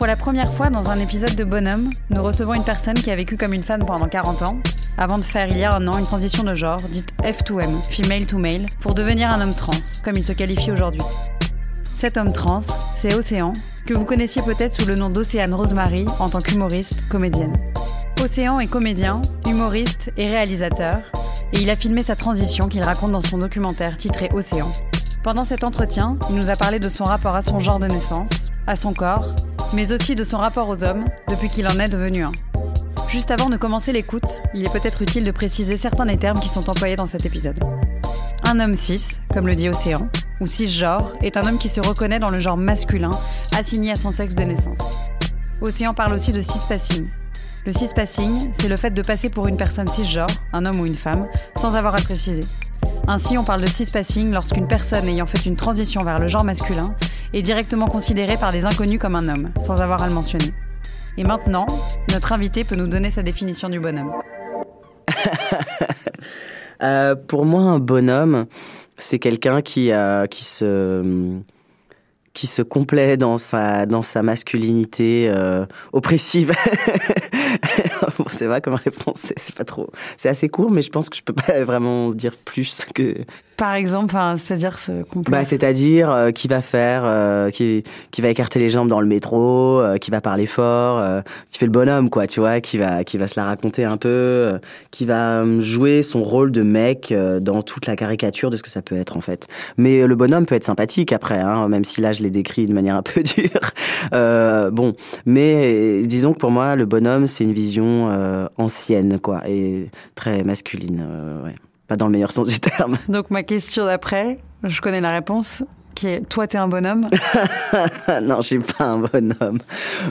Pour la première fois dans un épisode de Bonhomme, nous recevons une personne qui a vécu comme une femme pendant 40 ans, avant de faire il y a un an une transition de genre, dite F2M, female to male, pour devenir un homme trans, comme il se qualifie aujourd'hui. Cet homme trans, c'est Océan, que vous connaissiez peut-être sous le nom d'Océane Rosemary en tant qu'humoriste, comédienne. Océan est comédien, humoriste et réalisateur, et il a filmé sa transition qu'il raconte dans son documentaire titré Océan. Pendant cet entretien, il nous a parlé de son rapport à son genre de naissance, à son corps, mais aussi de son rapport aux hommes depuis qu'il en est devenu un. Juste avant de commencer l'écoute, il est peut-être utile de préciser certains des termes qui sont employés dans cet épisode. Un homme cis, comme le dit Océan, ou cisgenre, est un homme qui se reconnaît dans le genre masculin, assigné à son sexe de naissance. Océan parle aussi de cispassing. Le cispassing, c'est le fait de passer pour une personne cisgenre, un homme ou une femme, sans avoir à préciser. Ainsi, on parle de cispassing lorsqu'une personne ayant fait une transition vers le genre masculin est directement considérée par des inconnus comme un homme, sans avoir à le mentionner. Et maintenant, notre invité peut nous donner sa définition du bonhomme. Euh, pour moi, un bonhomme, c'est quelqu'un qui, euh, qui se qui se complaît dans sa dans sa masculinité euh, oppressive. bon, c'est vrai comme réponse, c'est- pas trop. C'est assez court, mais je pense que je peux pas vraiment dire plus que. Par exemple, enfin, c'est-à-dire ce complet. Bah, c'est-à-dire euh, qui va faire, euh, qui qui va écarter les jambes dans le métro, euh, qui va parler fort, euh, qui fait le bonhomme quoi, tu vois, qui va qui va se la raconter un peu, euh, qui va euh, jouer son rôle de mec euh, dans toute la caricature de ce que ça peut être en fait. Mais le bonhomme peut être sympathique après, hein, même si là je l'ai décrit de manière un peu dure. Euh, bon, mais disons que pour moi le bonhomme c'est une vision euh, ancienne quoi et très masculine, euh, ouais. Pas dans le meilleur sens du terme. Donc ma question d'après, je connais la réponse, qui est toi t'es un bonhomme? non, je suis pas un bonhomme.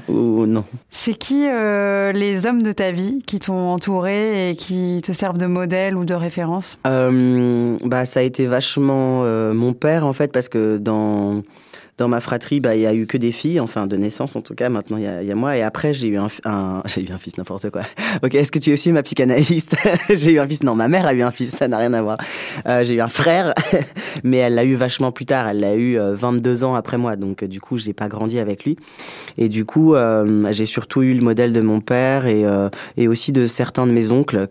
Ou non. C'est qui les hommes de ta vie qui t'ont entouré et qui te servent de modèle ou de référence? Bah, ça a été vachement mon père en fait parce que dans dans ma fratrie, bah, il y a eu que des filles, enfin de naissance en tout cas. Maintenant, il y a, moi et après j'ai eu un, j'ai eu un fils n'importe quoi. Ok, est-ce que tu es aussi ma psychanalyste? J'ai eu un fils. Non, ma mère a eu un fils, ça n'a rien à voir. Euh, j'ai eu un frère, mais elle l'a eu vachement plus tard. Elle l'a eu euh, 22 ans après moi, donc euh, du coup j'ai pas grandi avec lui. Et du coup, euh, j'ai surtout eu le modèle de mon père et euh, aussi de certains de mes oncles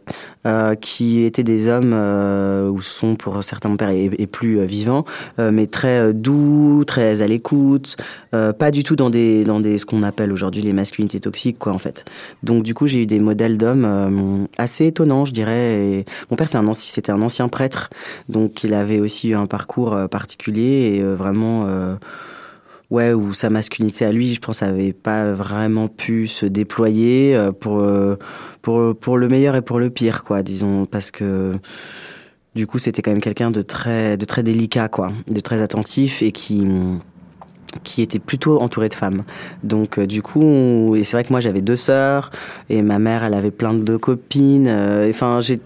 euh, qui étaient des hommes euh, ou sont pour certains mon père est, est plus euh, vivant, euh, mais très euh, doux, très à l'écoute, euh, pas du tout dans des dans des ce qu'on appelle aujourd'hui les masculinités toxiques quoi en fait. Donc du coup j'ai eu des modèles d'hommes euh, assez étonnants je dirais. Mon père c'est un ancien c'était un ancien prêtre donc il avait aussi eu un parcours euh, particulier et vraiment ouais, où sa masculinité à lui, je pense, avait pas vraiment pu se déployer pour pour pour le meilleur et pour le pire, quoi, disons, parce que du coup, c'était quand même quelqu'un de très de très délicat, quoi, de très attentif et qui qui était plutôt entouré de femmes. Donc euh, du coup, on- et c'est vrai que moi j'avais deux sœurs et ma mère elle avait plein de copines. euh, Enfin, j'ai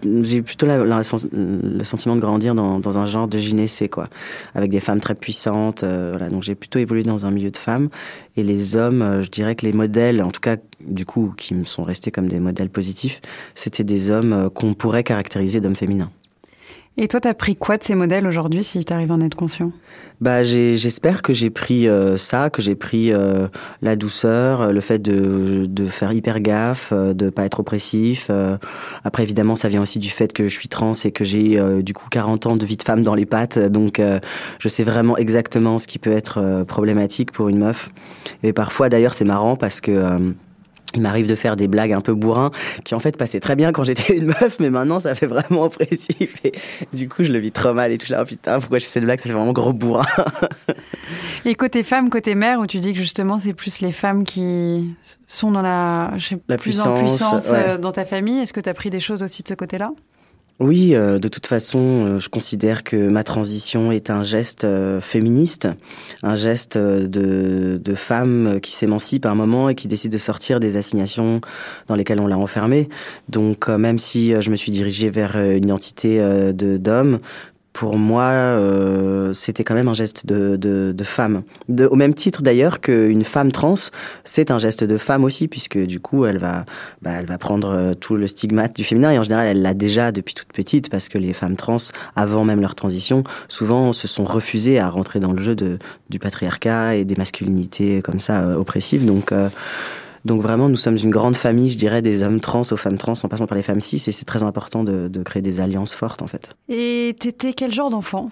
plutôt la- le sentiment de grandir dans, dans un genre de gynécée quoi, avec des femmes très puissantes. euh, voilà, donc j'ai plutôt évolué dans un milieu de femmes et les hommes, euh, je dirais que les modèles, en tout cas du coup, qui me sont restés comme des modèles positifs, c'était des hommes euh, qu'on pourrait caractériser d'hommes féminins. Et toi, t'as pris quoi de ces modèles aujourd'hui, si tu arrives à en être conscient? Bah, j'espère que j'ai pris euh, ça, que j'ai pris euh, la douceur, le fait de, de faire hyper gaffe, euh, de pas être oppressif. après, évidemment, ça vient aussi du fait que je suis trans et que j'ai du coup 40 ans de vie de femme dans les pattes, donc je sais vraiment exactement ce qui peut être problématique pour une meuf. Et parfois, d'ailleurs, c'est marrant parce que il m'arrive de faire des blagues un peu bourrin qui en fait passaient très bien quand j'étais une meuf, mais maintenant ça fait vraiment oppressif et du coup je le vis trop mal et tout là. Oh putain, pourquoi je fais cette blague? Ça fait vraiment gros bourrin. et côté femme, côté mère, où tu dis que justement c'est plus les femmes qui sont dans la, je sais, la plus puissance, en puissance euh, dans ta famille. Est-ce que tu as pris des choses aussi de ce côté-là? Oui, euh, de toute façon, euh, je considère que ma transition est un geste euh, féministe, un geste de, de femme qui s'émancipe à un moment et qui décide de sortir des assignations dans lesquelles on l'a enfermée. Donc, même si je me suis dirigée vers une identité de d'homme, pour moi, euh, c'était quand même un geste de, de, de femme. De, au même titre d'ailleurs qu'une femme trans, c'est un geste de femme aussi, puisque du coup, elle va, bah, elle va prendre euh, tout le stigmate du féminin, et en général, elle l'a déjà depuis toute petite, parce que les femmes trans, avant même leur transition, souvent se sont refusées à rentrer dans le jeu de, du patriarcat et des masculinités comme ça euh, oppressives. Donc, euh, donc vraiment, nous sommes une grande famille, je dirais, des hommes trans aux femmes trans, en passant par les femmes cis, et c'est très important de, de, créer des alliances fortes, en fait. Et t'étais quel genre d'enfant?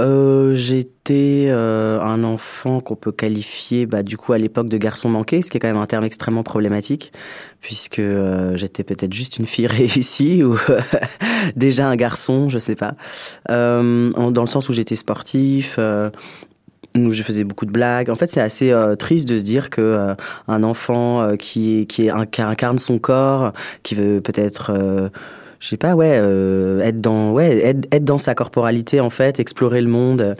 Euh, J'étais euh, un enfant qu'on peut qualifier, bah, du coup, à l'époque de garçon manqué, ce qui est quand même un terme extrêmement problématique, puisque euh, j'étais peut-être juste une fille réussie ou déjà un garçon, je sais pas. Euh, dans le sens où j'étais sportif, euh, où je faisais beaucoup de blagues. En fait, c'est assez euh, triste de se dire que euh, un enfant euh, qui qui, qui incarne son corps, qui veut peut-être je sais pas, ouais, être dans, ouais, être, être, dans sa corporalité en fait, explorer le monde,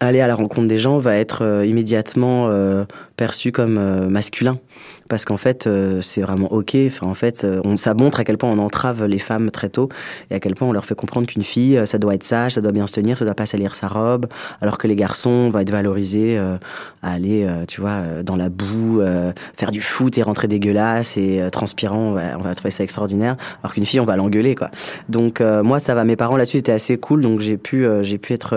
aller à la rencontre des gens, va être immédiatement perçu comme masculin parce qu'en fait euh, c'est vraiment ok. Enfin en fait euh, on ça montre à quel point on entrave les femmes très tôt et à quel point on leur fait comprendre qu'une fille euh, ça doit être sage ça doit bien se tenir ça doit pas salir sa robe alors que les garçons vont être valorisés à aller tu vois dans la boue faire du foot et rentrer dégueulasse et transpirant va, on va, trouver ça extraordinaire alors qu'une fille on va l'engueuler quoi. Donc moi ça va. Mes parents là-dessus étaient assez cool. Donc j'ai pu j'ai pu être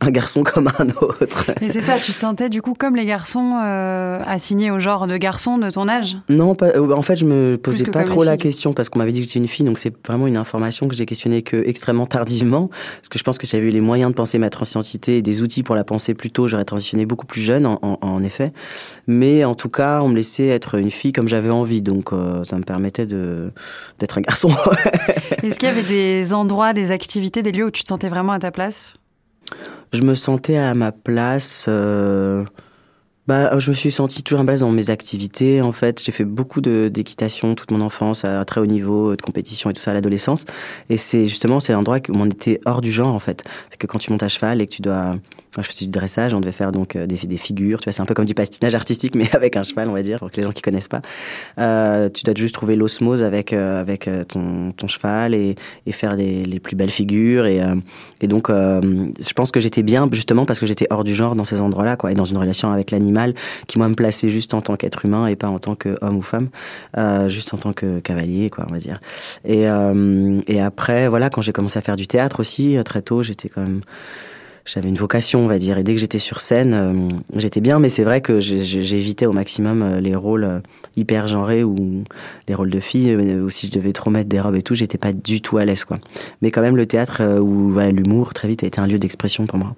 un garçon comme un autre. Et c'est ça tu te sentais du coup comme les garçons assignés au genre de garçon de ton non, euh, en fait, je me posais pas trop la question parce qu'on m'avait dit que j'étais une fille, donc c'est vraiment une information que j'ai questionnée que extrêmement tardivement, parce que je pense que si j'avais eu les moyens de penser ma transidentité et des outils pour la penser plus tôt, j'aurais transitionné beaucoup plus jeune, en, effet. Mais en tout cas, on me laissait être une fille comme j'avais envie, donc euh, ça me permettait de d'être un garçon. Est-ce qu'il y avait des endroits, des activités, des lieux où tu te sentais vraiment à ta place? Je me sentais à ma place. Euh bah, je me suis sentie toujours à dans mes activités. En fait, j'ai fait beaucoup d'équitation toute mon enfance, à très haut niveau, de compétition et tout ça à l'adolescence. Et c'est justement, c'est l'endroit où on était hors du genre, en fait. C'est que quand tu montes à cheval et que tu dois je faisais du dressage, on devait faire donc euh, des, des figures. Tu vois, c'est un peu comme du patinage artistique, mais avec un cheval, on va dire, pour que les gens qui connaissent pas. Euh, tu dois juste trouver l'osmose avec euh, avec euh, ton, ton cheval et, et faire les, les plus belles figures. Et, et donc, je pense que j'étais bien justement parce que j'étais hors du genre dans ces endroits-là, quoi, et dans une relation avec l'animal qui moi me plaçait juste en tant qu'être humain et pas en tant qu'homme ou femme, juste en tant que cavalier, quoi, on va dire. Et et après, voilà, quand j'ai commencé à faire du théâtre aussi très tôt, j'étais quand même j'avais une vocation, on va dire. Et dès que j'étais sur scène, euh, j'étais bien, mais c'est vrai que j'évitais au maximum euh, les rôles euh, hyper genrés ou les rôles de filles, ou si je devais trop mettre des robes et tout, j'étais pas du tout à l'aise, quoi. Mais quand même, le théâtre ou voilà, l'humour, très vite, a été un lieu d'expression pour moi.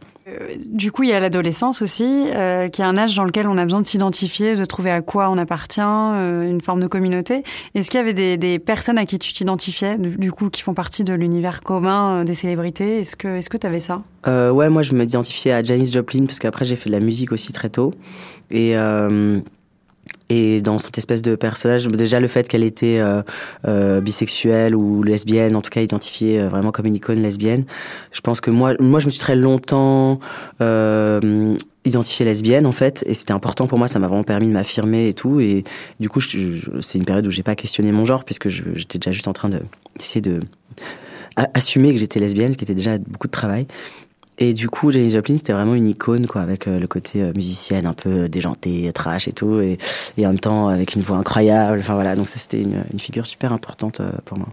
Du coup, il y a l'adolescence aussi, euh, qui est un âge dans lequel on a besoin de s'identifier, de trouver à quoi on appartient, euh, une forme de communauté. Est-ce qu'il y avait des, personnes à qui tu t'identifiais, du coup, qui font partie de l'univers commun euh, des célébrités? Est-ce que est-ce que tu avais ça? Euh, Ouais, moi, je m'identifiais à Janis Joplin, parce qu'après, j'ai fait de la musique aussi très tôt. Et et dans cette espèce de personnage, déjà le fait qu'elle était euh, euh, bisexuelle ou lesbienne, en tout cas identifiée euh, vraiment comme une icône lesbienne, je pense que moi, moi je me suis très longtemps identifiée lesbienne en fait, et c'était important pour moi, ça m'a vraiment permis de m'affirmer et tout. Et du coup, c'est une période où j'ai pas questionné mon genre puisque j'étais déjà juste en train d'essayer de, assumer que j'étais lesbienne, ce qui était déjà beaucoup de travail. Et du coup, Janis Joplin, c'était vraiment une icône, quoi, avec euh, le côté euh, musicienne un peu déjantée, trash et tout, et, en même temps avec une voix incroyable. Enfin voilà, donc ça c'était une, figure super importante euh, pour moi.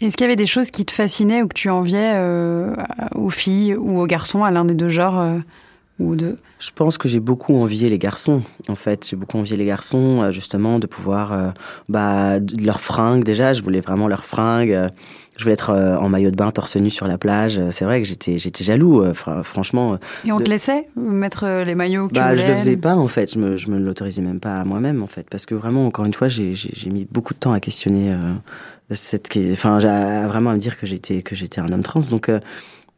Est-ce qu'il y avait des choses qui te fascinaient ou que tu enviais euh, aux filles ou aux garçons, à l'un des deux genres euh, ou deux Je pense que j'ai beaucoup envié les garçons, en fait. J'ai beaucoup envié les garçons, euh, justement, de pouvoir, euh, bah, leurs fringues. Déjà, je voulais vraiment leurs fringues. Je voulais être euh, en maillot de bain, torse nu sur la plage. Euh, C'est vrai que j'étais, j'étais jaloux, euh, fr- franchement. Et on De- te laissait mettre les maillots que Bah, tu je le faisais pas en fait. Je me, je me l'autorisais même pas à moi-même en fait, parce que vraiment, encore une fois, j'ai, mis beaucoup de temps à questionner euh, cette, enfin, vraiment à me dire que j'étais, que j'étais un homme trans. Donc, euh,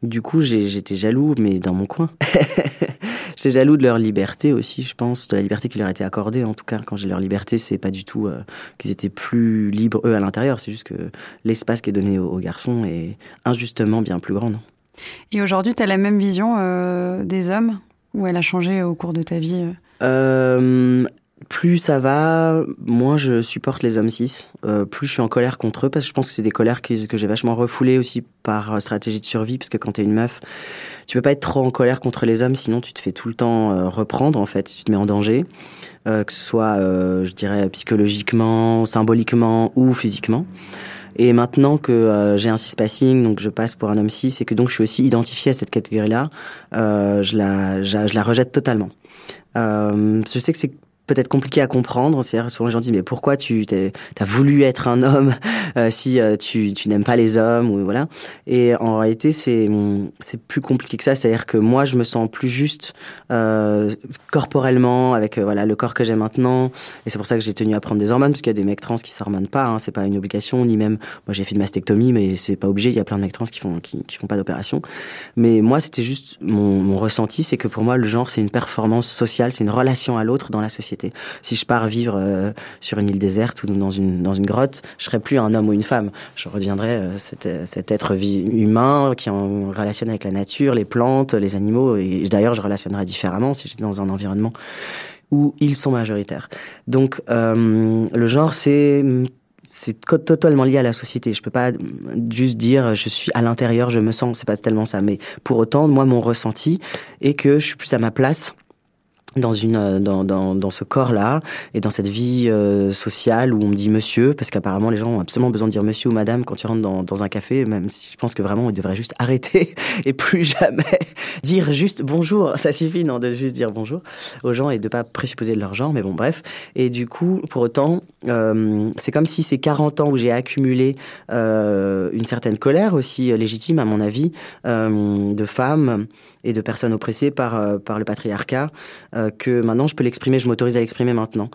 du coup, j'étais jaloux, mais dans mon coin. j'étais jaloux de leur liberté aussi, je pense, de la liberté qui leur était accordée. En tout cas, quand j'ai leur liberté, c'est pas du tout euh, qu'ils étaient plus libres eux à l'intérieur. C'est juste que l'espace qui est donné aux, aux garçons est injustement bien plus grand. non? Et aujourd'hui, tu as la même vision euh, des hommes? Ou elle a changé au cours de ta vie Euh, plus ça va, moins je supporte les hommes cis. Euh, plus je suis en colère contre eux parce que je pense que c'est des colères que j'ai vachement refoulées aussi par euh, stratégie de survie parce que quand t'es une meuf, tu peux pas être trop en colère contre les hommes sinon tu te fais tout le temps euh, reprendre en fait, tu te mets en danger, que ce soit je dirais psychologiquement, symboliquement ou physiquement. Et maintenant que j'ai un cis-passing, donc je passe pour un homme cis, et que donc je suis aussi identifié à cette catégorie-là, je, la, je, la rejette totalement. Je sais que c'est peut-être compliqué à comprendre. C'est-à-dire, souvent les gens disent, mais pourquoi tu as voulu être un homme euh, si euh, tu, tu n'aimes pas les hommes ou voilà. Et en réalité, c'est c'est plus compliqué que ça. C'est-à-dire que moi, je me sens plus juste euh, corporellement avec voilà le corps que j'ai maintenant. Et c'est pour ça que j'ai tenu à prendre des hormones parce qu'il y a des mecs trans qui s'hormonent pas. Hein, c'est pas une obligation ni même. Moi, j'ai fait une mastectomie, mais c'est pas obligé. Il y a plein de mecs trans qui font qui, font pas d'opération. Mais moi, c'était juste mon ressenti, c'est que pour moi, le genre, c'est une performance sociale, c'est une relation à l'autre dans la société. Si je pars vivre euh, sur une île déserte ou dans une, dans une grotte, je serais plus un homme ou une femme. Je reviendrais euh, cet, cet être humain qui en relationne avec la nature, les plantes, les animaux. Et d'ailleurs, je relationnerais différemment si j'étais dans un environnement où ils sont majoritaires. Donc, euh, le genre, c'est c'est totalement lié à la société. Je peux pas juste dire je suis à l'intérieur, je me sens, c'est pas tellement ça. Mais pour autant, moi, mon ressenti est que je suis plus à ma place dans une dans, dans, dans ce corps là et dans cette vie euh, sociale où on me dit monsieur parce qu'apparemment les gens ont absolument besoin de dire monsieur ou madame quand tu rentres dans, dans un café même si je pense que vraiment ils devraient juste arrêter et plus jamais dire juste bonjour. Ça suffit non de juste dire bonjour aux gens et de pas présupposer de leur genre mais bon bref. Et du coup pour autant euh, c'est comme si ces 40 ans où j'ai accumulé euh, une certaine colère aussi légitime à mon avis euh, de femmes et de personnes oppressées par, euh, par le patriarcat, euh, que maintenant je peux l'exprimer, je m'autorise à l'exprimer maintenant.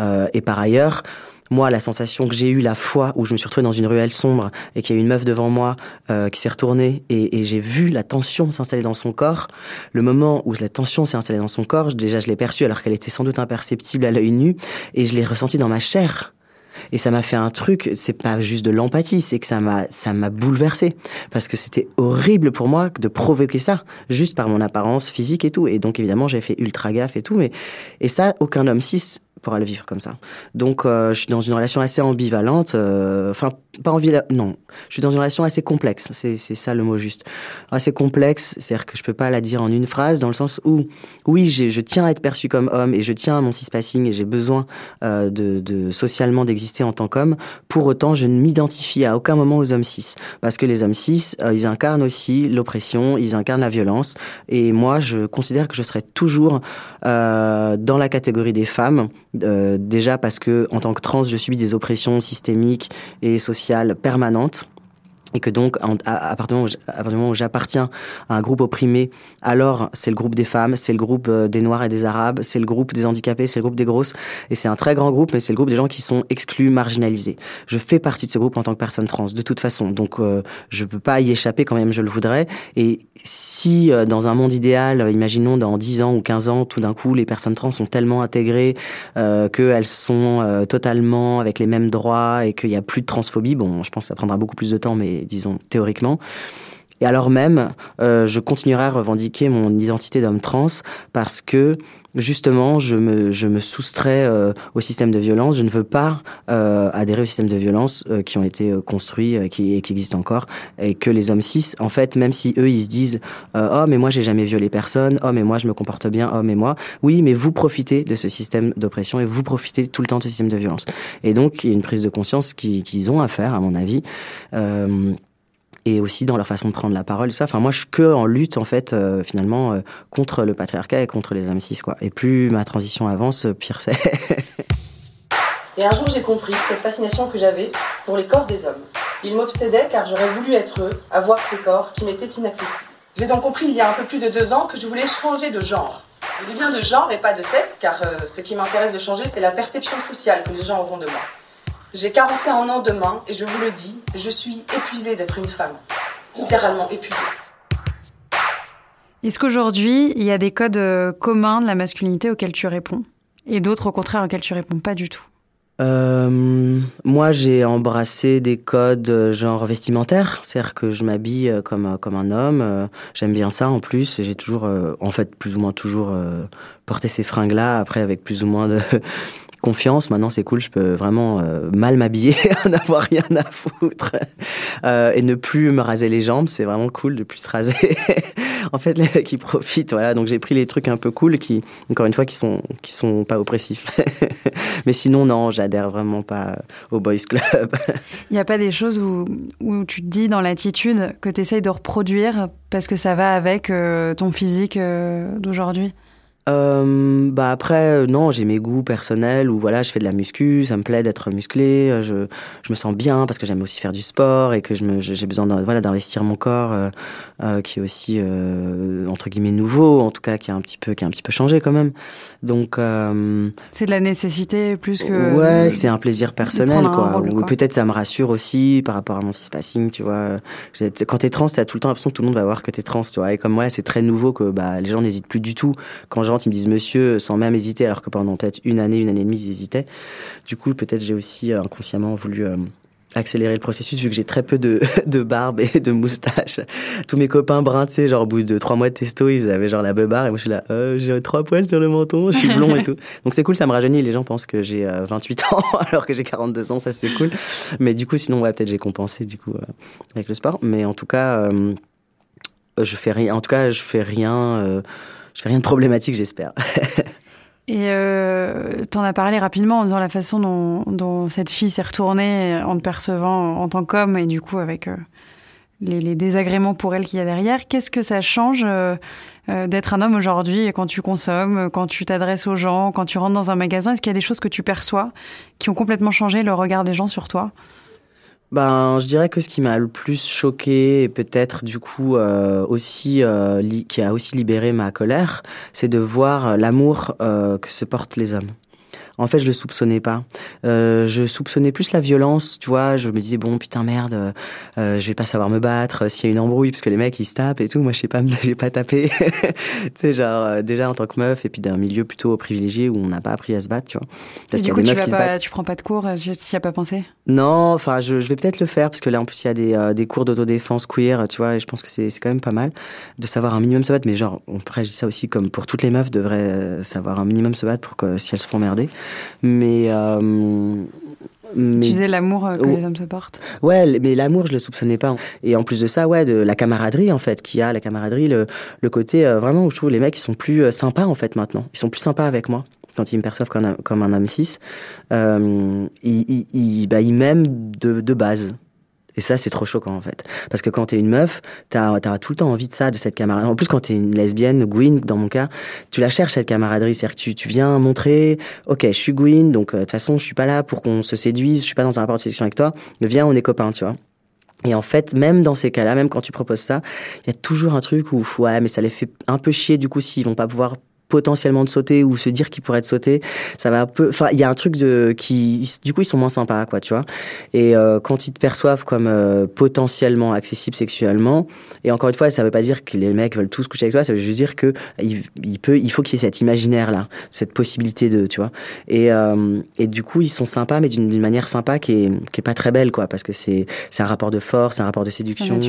Euh, et par ailleurs, moi, la sensation que j'ai eue la fois où je me suis retrouvé dans une ruelle sombre et qu'il y a une meuf devant moi euh, qui s'est retournée et, et j'ai vu la tension s'installer dans son corps, le moment où la tension s'est installée dans son corps, déjà je l'ai perçue alors qu'elle était sans doute imperceptible à l'œil nu et je l'ai ressentie dans ma chair. Et ça m'a fait un truc, c'est pas juste de l'empathie, c'est que ça m'a, ça m'a bouleversé. Parce que c'était horrible pour moi de provoquer ça, juste par mon apparence physique et tout. Et donc, évidemment, j'ai fait ultra gaffe et tout, mais, et ça, aucun homme cis pourra le vivre comme ça. Donc, euh, je suis dans une relation assez ambivalente, euh, enfin, pas envie, non. Je suis dans une relation assez complexe, c'est, ça le mot juste. Assez complexe, c'est-à-dire que je peux pas la dire en une phrase, dans le sens où, oui, je tiens à être perçu comme homme et je tiens à mon cis-passing et j'ai besoin euh, de, de socialement d'exister en tant qu'homme. Pour autant, je ne m'identifie à aucun moment aux hommes cis, parce que les hommes cis, euh, ils incarnent aussi l'oppression, ils incarnent la violence, et moi, je considère que je serai toujours euh, dans la catégorie des femmes, déjà parce que en tant que trans, je subis des oppressions systémiques et sociales permanentes et que donc à, partir du moment où j'appartiens à un groupe opprimé, alors c'est le groupe des femmes, c'est le groupe euh, des noirs et des arabes, c'est le groupe des handicapés, c'est le groupe des grosses, et c'est un très grand groupe, mais c'est le groupe des gens qui sont exclus, marginalisés. Je fais partie de ce groupe en tant que personne trans, de toute façon, donc euh, je peux pas y échapper quand même je le voudrais. Et si euh, dans un monde idéal, imaginons dans 10 ans ou 15 ans, tout d'un coup les personnes trans sont tellement intégrées euh, qu'elles sont euh, totalement avec les mêmes droits et qu'il y a plus de transphobie, bon, je pense que ça prendra beaucoup plus de temps, mais disons théoriquement, et alors même, euh, je continuerai à revendiquer mon identité d'homme trans parce que justement, je me, je me soustrais euh, au système de violence. Je ne veux pas euh, adhérer au système de violence euh, qui ont été euh, construits euh, qui, et qui existent encore. Et que les hommes cis, en fait, même si eux, ils se disent Oh, mais moi, j'ai jamais violé personne. Oh, mais moi, je me comporte bien. Oh, mais moi. Oui, mais vous profitez de ce système d'oppression et vous profitez tout le temps de ce système de violence. Et donc, il y a une prise de conscience qu'ils ont à faire, à mon avis. Euh, et aussi dans leur façon de prendre la parole, ça. Enfin, moi, je suis que en lutte, en fait, euh, finalement, euh, contre le patriarcat et contre les hommes cis, quoi. Et plus ma transition avance, pire c'est. Et un jour, j'ai compris cette fascination que j'avais pour les corps des hommes. Ils m'obsédaient car j'aurais voulu être eux, avoir ces corps qui m'étaient inaccessibles. J'ai donc compris il y a un peu plus de deux ans que je voulais changer de genre. Je bien de genre et pas de sexe, car euh, ce qui m'intéresse de changer, c'est la perception sociale que les gens auront de moi. J'ai 41 ans demain et je vous le dis, je suis épuisée d'être une femme. Littéralement épuisée. Est-ce qu'aujourd'hui, il y a des codes euh, communs de la masculinité auxquels tu réponds et d'autres au contraire auxquels tu réponds pas du tout? Euh, moi, j'ai embrassé des codes euh, genre vestimentaires, c'est-à-dire que je m'habille comme comme un homme. J'aime bien ça en plus. J'ai toujours, en fait, plus ou moins toujours porté ces fringues-là. Après, avec plus ou moins de confiance. Maintenant, c'est cool. Je peux vraiment euh, mal m'habiller, n'avoir rien à foutre Euh, et ne plus me raser les jambes. C'est vraiment cool de plus se raser. en fait, qui profitent. Voilà. Donc, j'ai pris les trucs un peu cool qui, encore une fois, qui sont qui sont pas oppressifs. Mais sinon, non, j'adhère vraiment pas au boys club. Il n'y a pas des choses où, où tu te dis dans l'attitude que tu essayes de reproduire parce que ça va avec euh, ton physique d'aujourd'hui? Euh, bah après, euh, non, j'ai mes goûts personnels où voilà, je fais de la muscu, ça me plaît d'être musclé, euh, je, je me sens bien parce que j'aime aussi faire du sport et que je me, je- j'ai besoin voilà, d'investir mon corps euh, euh, qui est aussi euh, entre guillemets nouveau, en tout cas qui a un petit peu qui a un petit peu changé quand même. Donc euh, C'est de la nécessité plus que. ouais, c'est un plaisir personnel un quoi. rôle, Ou peut-être ça me rassure aussi par rapport à mon cispassing, tu vois. Quand t'es trans, t'as tout le temps l'impression que tout le monde va voir que t'es trans, tu vois. Et comme moi, c'est très nouveau que bah les gens n'hésitent plus du tout quand ils me disent monsieur sans même hésiter, alors que pendant peut-être une année, une année et demie, ils hésitaient. Du coup, peut-être j'ai aussi euh, inconsciemment voulu euh, accélérer le processus vu que j'ai très peu de, de barbe et de moustache. Tous mes copains bruns, tu sais, genre au bout de trois mois de testo, ils avaient genre la beubare et moi je suis là, euh, j'ai trois poils sur le menton, je suis blond et tout. Donc c'est cool, ça me rajeunit. Les gens pensent que j'ai euh, 28 ans alors que j'ai 42 ans, ça c'est cool. Mais du coup, sinon, ouais, peut-être j'ai compensé du coup euh, avec le sport. Mais en tout cas, euh, je fais rien. En tout cas, je fais rien. Je fais rien de problématique, j'espère. Et euh, t'en as parlé rapidement en disant la façon dont, dont cette fille s'est retournée en te percevant en tant qu'homme et du coup avec euh, les, les désagréments pour elle qu'il y a derrière. Qu'est-ce que ça change euh, euh, d'être un homme aujourd'hui quand tu consommes, quand tu t'adresses aux gens, quand tu rentres dans un magasin? Est-ce qu'il y a des choses que tu perçois qui ont complètement changé le regard des gens sur toi? Ben, je dirais que ce qui m'a le plus choqué et peut-être du coup euh, aussi euh, qui a aussi libéré ma colère, c'est de voir euh, l'amour euh, que se portent les hommes. En fait, je le soupçonnais pas. Euh, je soupçonnais plus la violence, tu vois. Je me disais bon putain merde, euh, euh, je vais pas savoir me battre euh, s'il y a une embrouille parce que les mecs ils se tapent et tout. Moi je sais pas, j'ai pas tapé. tu sais genre euh, déjà en tant que meuf et puis d'un milieu plutôt privilégié où on n'a pas appris à se battre, tu vois. Parce qu'il du y a coup, des tu, meufs qui se pas, battent. tu prends pas de cours, tu n'y as pas pensé? Non, enfin, je, je vais peut-être le faire parce que là, en plus, il y a des, euh, des cours d'autodéfense queer, tu vois, et je pense que c'est quand même pas mal de savoir un minimum se battre. Mais genre, on dis ça aussi comme pour toutes les meufs devraient savoir un minimum se battre pour que si elles se font merder. Mais, euh, mais Tu disais l'amour euh, que Oh. les hommes se portent. Ouais, mais l'amour, je le soupçonnais pas. Et en plus de ça, ouais, de la camaraderie en fait, qui a la camaraderie, le, le côté euh, vraiment où je trouve les mecs ils sont plus sympas en fait maintenant. Ils sont plus sympas avec moi quand ils me perçoivent comme un, comme un homme cis. Euh, ils, ils, ils, bah, ils m'aiment de, de base. Et ça, c'est trop choquant, en fait. Parce que quand t'es une meuf, t'as as tout le temps envie de ça, de cette camaraderie. En plus, quand t'es une lesbienne, Gwyn, dans mon cas, tu la cherches, cette camaraderie. C'est-à-dire que tu, tu viens montrer, OK, je suis Gwyn, donc euh, de toute façon, je suis pas là pour qu'on se séduise, je suis pas dans un rapport de séduction avec toi. Viens, on est copains, tu vois. Et en fait, même dans ces cas-là, même quand tu proposes ça, il y a toujours un truc où, ouais, mais ça les fait un peu chier, du coup, s'ils vont pas pouvoir potentiellement de sauter ou se dire qu'il pourrait être sauté, ça va un peu. Enfin, il y a un truc de qui, du coup, ils sont moins sympas, quoi, tu vois. Et euh, quand ils te perçoivent comme euh, potentiellement accessible sexuellement, et encore une fois, ça veut pas dire que les mecs veulent tous coucher avec toi, ça veut juste dire que il, il peut, il faut qu'il y ait cet imaginaire là, cette possibilité de, tu vois. Et euh, et du coup, ils sont sympas, mais d'une manière sympa qui est qui est pas très belle, quoi, parce que c'est c'est un rapport de force, c'est un rapport de séduction.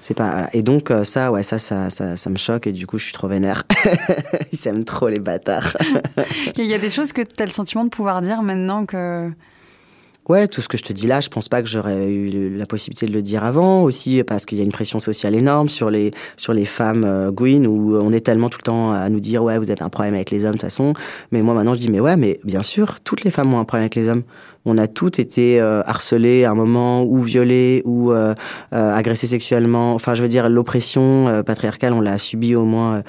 C'est pas. Voilà. Et donc ça, ouais, ça, ça, ça, ça me choque, et du coup, je suis trop vénère. Trop les bâtards. Il y a des choses que tu as le sentiment de pouvoir dire maintenant que. Ouais, tout ce que je te dis là, je pense pas que j'aurais eu la possibilité de le dire avant. Aussi parce qu'il y a une pression sociale énorme sur les sur les femmes euh, Gwyn où on est tellement tout le temps à nous dire ouais vous avez un problème avec les hommes de toute façon. Mais moi maintenant je dis mais ouais mais bien sûr toutes les femmes ont un problème avec les hommes on a toutes été euh, harcelées à un moment ou violées ou euh, euh, agressées sexuellement. Enfin, je veux dire, l'oppression euh, patriarcale, on l'a subi au moins euh,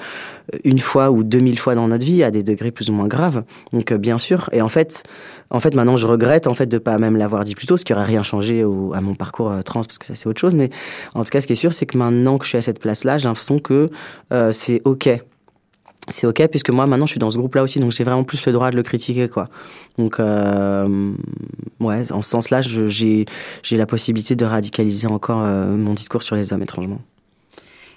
une fois ou deux mille fois dans notre vie, à des degrés plus ou moins graves. Donc, bien sûr. Et en fait, en fait, maintenant, je regrette en fait de pas même l'avoir dit plus tôt, ce qui aurait rien changé au, à mon parcours trans, parce que ça c'est autre chose. Mais en tout cas, ce qui est sûr, c'est que maintenant que je suis à cette place-là, j'ai l'impression que c'est ok c'est ok puisque moi maintenant je suis dans ce groupe là aussi donc j'ai vraiment plus le droit de le critiquer quoi. Donc euh, ouais en ce sens là j'ai j'ai la possibilité de radicaliser encore euh, mon discours sur les hommes étrangement.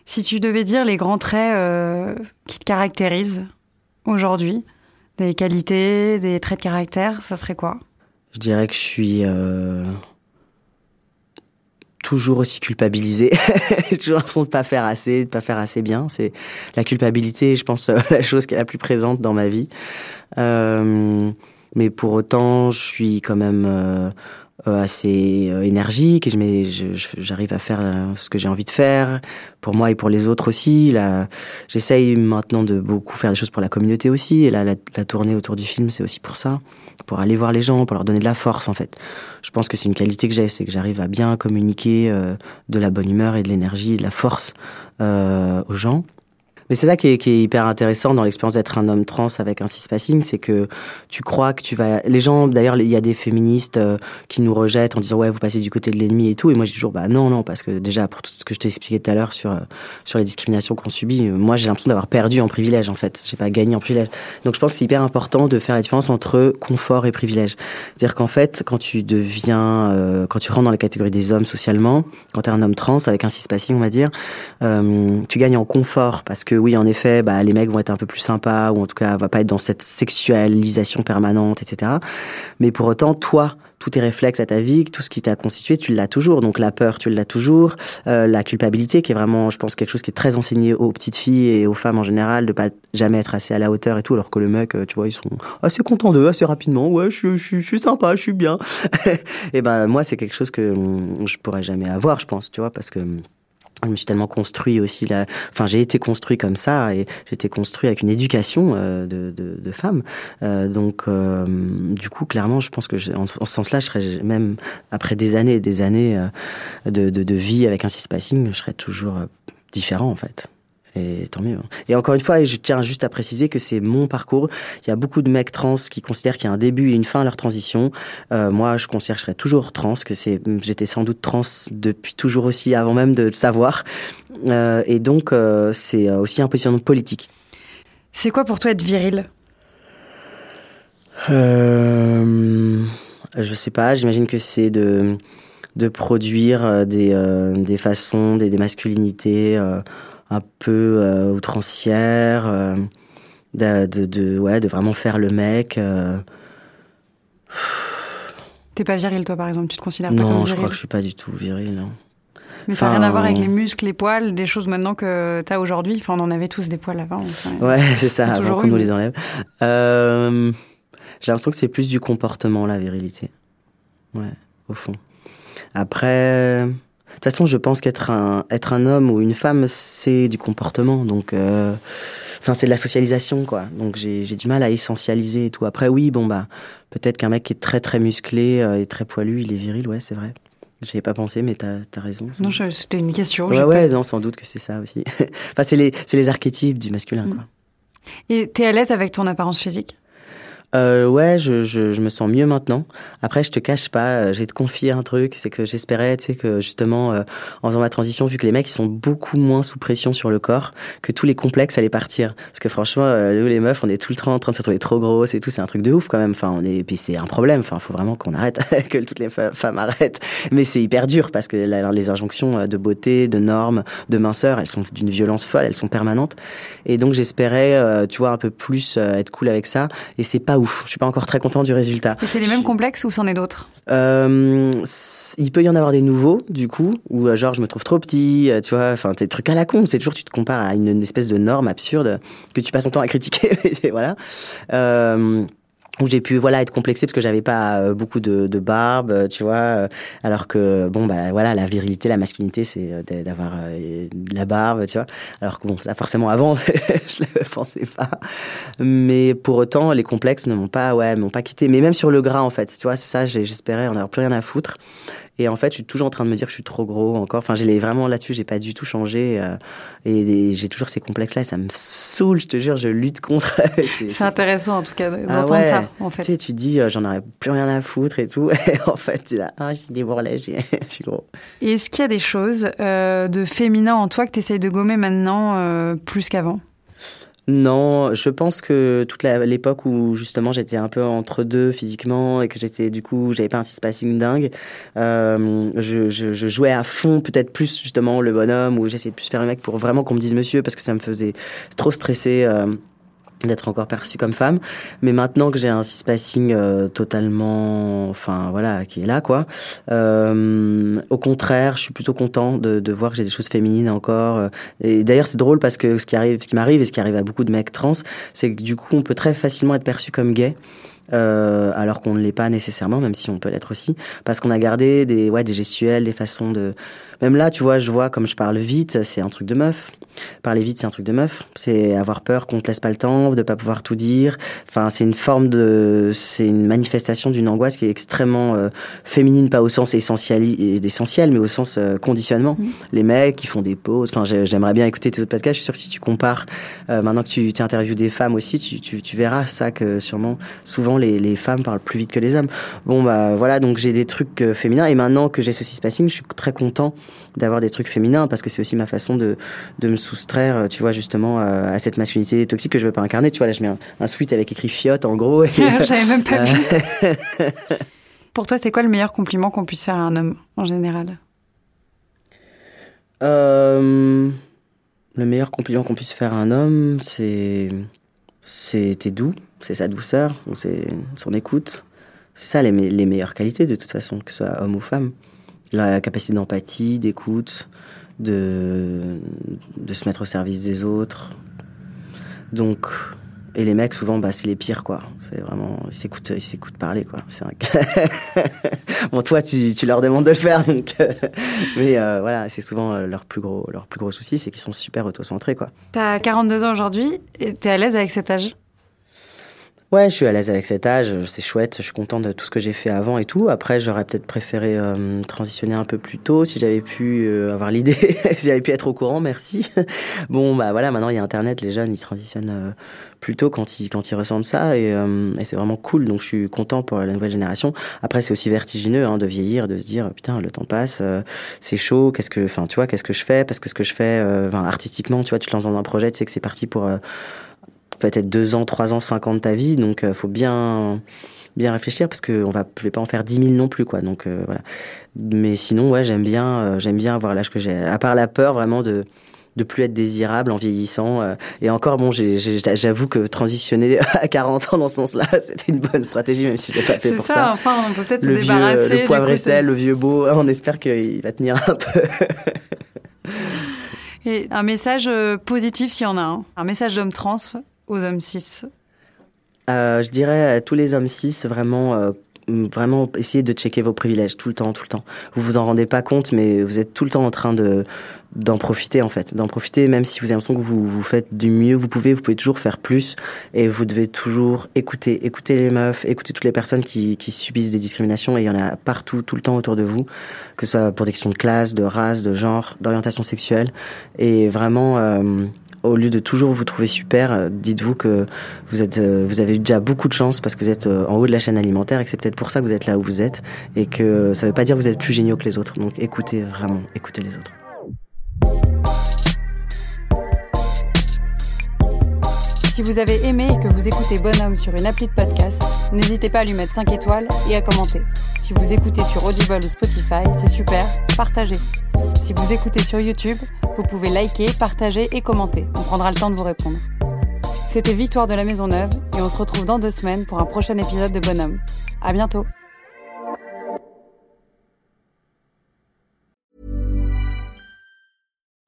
Si tu devais dire les grands traits euh, qui te caractérisent aujourd'hui des qualités des traits de caractère ça serait quoi? Je dirais que je suis euh, toujours aussi culpabilisé. J'ai toujours l'impression de pas faire assez, de pas faire assez bien. C'est la culpabilité, je pense, la chose qui est la plus présente dans ma vie. Euh, mais pour autant, je suis quand même euh, assez euh, énergique et je j'arrive à faire euh, ce que j'ai envie de faire pour moi et pour les autres aussi. Là, j'essaye maintenant de beaucoup faire des choses pour la communauté aussi. Et là, la, la tournée autour du film, c'est aussi pour ça pour aller voir les gens, pour leur donner de la force en fait. Je pense que c'est une qualité que j'ai, c'est que j'arrive à bien communiquer euh, de la bonne humeur et de l'énergie, de la force euh, aux gens. Mais c'est ça qui est, qui est, hyper intéressant dans l'expérience d'être un homme trans avec un cispassing, c'est que tu crois que tu vas. Les gens, d'ailleurs, il y a des féministes euh, qui nous rejettent en disant ouais, vous passez du côté de l'ennemi et tout. Et moi, je dis toujours bah non, non, parce que déjà pour tout ce que je t'ai expliqué tout à l'heure sur euh, sur les discriminations qu'on subit, euh, moi j'ai l'impression d'avoir perdu en privilège en fait. J'ai pas gagné en privilège. Donc je pense que c'est hyper important de faire la différence entre confort et privilège. C'est-à-dire qu'en fait, quand tu deviens, euh, quand tu rentres dans la catégorie des hommes socialement, quand tu es un homme trans avec un cispassing, on va dire, euh, tu gagnes en confort parce que oui, en effet, bah, les mecs vont être un peu plus sympas, ou en tout cas, va pas être dans cette sexualisation permanente, etc. Mais pour autant, toi, tous tes réflexes à ta vie, tout ce qui t'a constitué, tu l'as toujours. Donc la peur, tu l'as toujours. Euh, la culpabilité, qui est vraiment, je pense, quelque chose qui est très enseigné aux petites filles et aux femmes en général, de pas jamais être assez à la hauteur et tout, alors que le mec, tu vois, ils sont assez contents d'eux, assez rapidement. Ouais, je, je, suis sympa, je suis bien. et ben moi, c'est quelque chose que je pourrais jamais avoir, je pense, tu vois, parce que je me suis tellement construit aussi là enfin j'ai été construit comme ça et j'ai été construit avec une éducation euh, de, femme. Euh, donc euh, du coup clairement je pense que en, ce sens là je serais même après des années et des années de, vie avec un cispassing je serais toujours différent en fait et tant mieux. Et encore une fois, je tiens juste à préciser que c'est mon parcours. Il y a beaucoup de mecs trans qui considèrent qu'il y a un début et une fin à leur transition. Euh, moi, je considère que je serai toujours trans, que c'est, j'étais sans doute trans depuis toujours aussi, avant même de le savoir. Euh, et donc, euh, c'est aussi un positionnement politique. C'est quoi pour toi être viril? Je sais pas. J'imagine que c'est de de produire des des façons, des, des masculinités un peu euh, outrancière, euh, de, de, de, ouais, de vraiment faire le mec. Euh... T'es pas viril, toi, par exemple Tu te considères non, pas comme viril je crois que je suis pas du tout viril, non. Mais enfin, ça n'a rien à voir avec les muscles, les poils, des choses maintenant que t'as aujourd'hui. Enfin, on en avait tous des poils avant. Ouais, c'est ça, avant qu'on nous les enlève. Euh, J'ai l'impression que c'est plus du comportement, la virilité. Ouais, au fond. Après, toute façon, je pense qu'être un, être un homme ou une femme, c'est du comportement. Donc, euh, enfin, c'est de la socialisation, quoi. Donc, j'ai du mal à essentialiser et tout. Après, oui, bon, bah, peut-être qu'un mec qui est très, très musclé euh, et très poilu, il est viril, ouais, c'est vrai. J'y avais pas pensé, mais t'as as raison. Non, c'était une question. Ouais, ouais, pas... non, sans doute que c'est ça aussi. enfin, c'est les, les archétypes du masculin, mm. quoi. Et t'es à l'aise avec ton apparence physique? Euh, ouais, je, je, je, me sens mieux maintenant. Après, je te cache pas, euh, je vais te confier un truc, c'est que j'espérais, tu sais, que justement, euh, en faisant ma transition, vu que les mecs ils sont beaucoup moins sous pression sur le corps, que tous les complexes allaient partir. Parce que franchement, euh, nous les meufs, on est tout le temps en train de se trouver trop grosses et tout, c'est un truc de ouf quand même. Enfin, on est, puis c'est un problème. Enfin, faut vraiment qu'on arrête, que toutes les femmes arrêtent. Mais c'est hyper dur parce que les injonctions de beauté, de normes, de minceur, elles sont d'une violence folle, elles sont permanentes. Et donc j'espérais, tu vois, un peu plus être cool avec ça. Et c'est pas. Je suis pas encore très content du résultat. Et c'est les mêmes complexes ou c'en est d'autres euh, Il peut y en avoir des nouveaux, du coup, où euh, genre je me trouve trop petit, euh, tu vois, enfin, des trucs à la con. C'est toujours, tu te compares à une, une, espèce de norme absurde que tu passes ton temps à critiquer. voilà. Euh, où j'ai pu voilà être complexé parce que j'avais pas euh, beaucoup de, de barbe euh, tu vois euh, alors que bon bah voilà la virilité la masculinité c'est d'avoir de la barbe tu vois. Alors que bon ça forcément avant je le pensais pas. Mais pour autant les complexes ne m'ont pas ouais m'ont pas quitté. Mais même sur le gras en fait tu vois c'est ça j'espérais on n'aura plus rien à foutre et en fait, je suis toujours en train de me dire que je suis trop gros encore. Enfin, j'ai vraiment là-dessus, j'ai pas du tout changé. Euh, et, j'ai toujours ces complexes-là. Ça me saoule, je te jure, je lutte contre. c'est intéressant en tout cas ah d'entendre ça. En fait. Tu sais, tu dis, euh, j'en aurais plus rien à foutre et tout. Et en fait, tu là, ah, j'ai des bourrelets, je suis gros. Et est-ce qu'il y a des choses euh, de féminin en toi que tu essayes de gommer maintenant plus qu'avant? Non, je pense que toute l'époque où justement j'étais un peu entre deux physiquement et que j'étais du coup j'avais pas un six passing dingue, euh, je, je, je, jouais à fond peut-être plus justement le bonhomme ou j'essayais de plus faire le mec pour vraiment qu'on me dise monsieur parce que ça me faisait trop stresser. Euh, d'être encore perçue comme femme. Mais maintenant que j'ai un cispassing euh, totalement, enfin voilà, qui est là quoi. Euh, au contraire, je suis plutôt content de, de voir que j'ai des choses féminines encore. Euh. Et d'ailleurs, c'est drôle parce que ce qui arrive, ce qui m'arrive et ce qui arrive à beaucoup de mecs trans, c'est que du coup, on peut très facilement être perçu comme gay. Euh, alors qu'on ne l'est pas nécessairement, même si on peut l'être aussi, parce qu'on a gardé des ouais des gestuels, des façons de. Même là, tu vois, je vois comme je parle vite, c'est un truc de meuf. Parler vite, c'est un truc de meuf. C'est avoir peur qu'on te laisse pas le temps, de pas pouvoir tout dire. Enfin, c'est une forme de, c'est une manifestation d'une angoisse qui est extrêmement euh, féminine, pas au sens essentiel, essentiel mais au sens euh, conditionnement. Mmh. Les mecs qui font des pauses. Enfin, j'aimerais bien écouter tes autres podcasts. Je suis sûr que si tu compares, euh, maintenant que tu, tu interviews des femmes aussi, tu, tu, tu, verras ça que sûrement, souvent les, les femmes parlent plus vite que les hommes. Bon, bah voilà, donc j'ai des trucs féminins et maintenant que j'ai ce spacing, je suis très content d'avoir des trucs féminins parce que c'est aussi ma façon de, de me soustraire, tu vois, justement, à cette masculinité toxique que je veux pas incarner. Tu vois, là, je mets un, un sweat avec écrit fiotte, en gros. J'avais même pas vu. Pour toi, c'est quoi le meilleur compliment qu'on puisse faire à un homme, en général? Euh, Le meilleur compliment qu'on puisse faire à un homme, c'est... C'est t'es doux, c'est sa douceur, c'est son écoute. C'est ça les, les meilleures qualités, de toute façon, que ce soit homme ou femme la capacité d'empathie, d'écoute, de, de se mettre au service des autres. Donc, et les mecs, souvent, bah, c'est les pires, quoi. C'est vraiment, ils s'écoutent, ils s'écoutent parler, quoi. C'est un... bon, toi, tu, tu, leur demandes de le faire, donc. Mais euh, voilà, c'est souvent euh, leur plus gros, leur plus gros souci, c'est qu'ils sont super autocentrés, quoi. T'as 42 ans aujourd'hui, et t'es à l'aise avec cet âge? Ouais, je suis à l'aise avec cet âge, c'est chouette, je suis content de tout ce que j'ai fait avant et tout. Après, j'aurais peut-être préféré euh, transitionner un peu plus tôt si j'avais pu euh, avoir l'idée, si j'avais pu être au courant, merci. bon, bah voilà, maintenant il y a Internet, les jeunes, ils transitionnent euh, plus tôt quand ils, quand ils ressentent ça et, euh, et c'est vraiment cool, donc je suis content pour la nouvelle génération. Après, c'est aussi vertigineux hein, de vieillir, de se dire, putain, le temps passe, euh, c'est chaud, qu'est-ce que, enfin, tu vois, qu'est-ce que je fais? Parce que ce que je fais, euh, artistiquement, tu vois, tu te lances dans un projet, tu sais que c'est parti pour peut-être deux ans, trois ans, cinq ans de ta vie. Donc, euh, faut bien bien réfléchir parce que on va, je vais pas en faire dix mille non plus, quoi. Donc euh, voilà. Mais sinon, ouais, j'aime bien, euh, j'aime bien avoir l'âge que j'ai. À part la peur, vraiment de de plus être désirable en vieillissant. Euh, et encore, bon, j'avoue que transitionner à 40 ans dans ce sens-là, c'était une bonne stratégie, même si je l'ai pas fait pour ça. ça. Enfin, on peut peut-être se vieux, débarrasser. Le poivre et sel, le vieux beau, on espère qu'il va tenir un peu. et un message positif s'il y en a un. Un message d'homme trans aux hommes cis euh, Je dirais à tous les hommes cis, vraiment, euh, vraiment essayez de checker vos privilèges tout le temps, tout le temps. Vous vous en rendez pas compte, mais vous êtes tout le temps en train de d'en profiter en fait, d'en profiter même si vous avez l'impression que vous vous faites du mieux vous pouvez, vous pouvez toujours faire plus. Et vous devez toujours écouter, écouter les meufs, écouter toutes les personnes qui, qui subissent des discriminations. Et il y en a partout, tout le temps autour de vous, que ce soit pour des questions de classe, de race, de genre, d'orientation sexuelle. Et vraiment euh, au lieu de toujours vous trouver super, dites-vous que vous êtes, vous avez déjà beaucoup de chance parce que vous êtes en haut de la chaîne alimentaire et que c'est peut-être pour ça que vous êtes là où vous êtes et que ça veut pas dire que vous êtes plus géniaux que les autres. Donc écoutez vraiment, écoutez les autres. Si vous avez aimé et que vous écoutez Bonhomme sur une appli de podcast, n'hésitez pas à lui mettre 5 étoiles et à commenter. Si vous écoutez sur Audible ou Spotify, c'est super, partagez. Si vous écoutez sur YouTube, vous pouvez liker, partager et commenter. On prendra le temps de vous répondre. C'était Victoire de la Maison Neuve et on se retrouve dans deux semaines pour un prochain épisode de Bonhomme. À bientôt!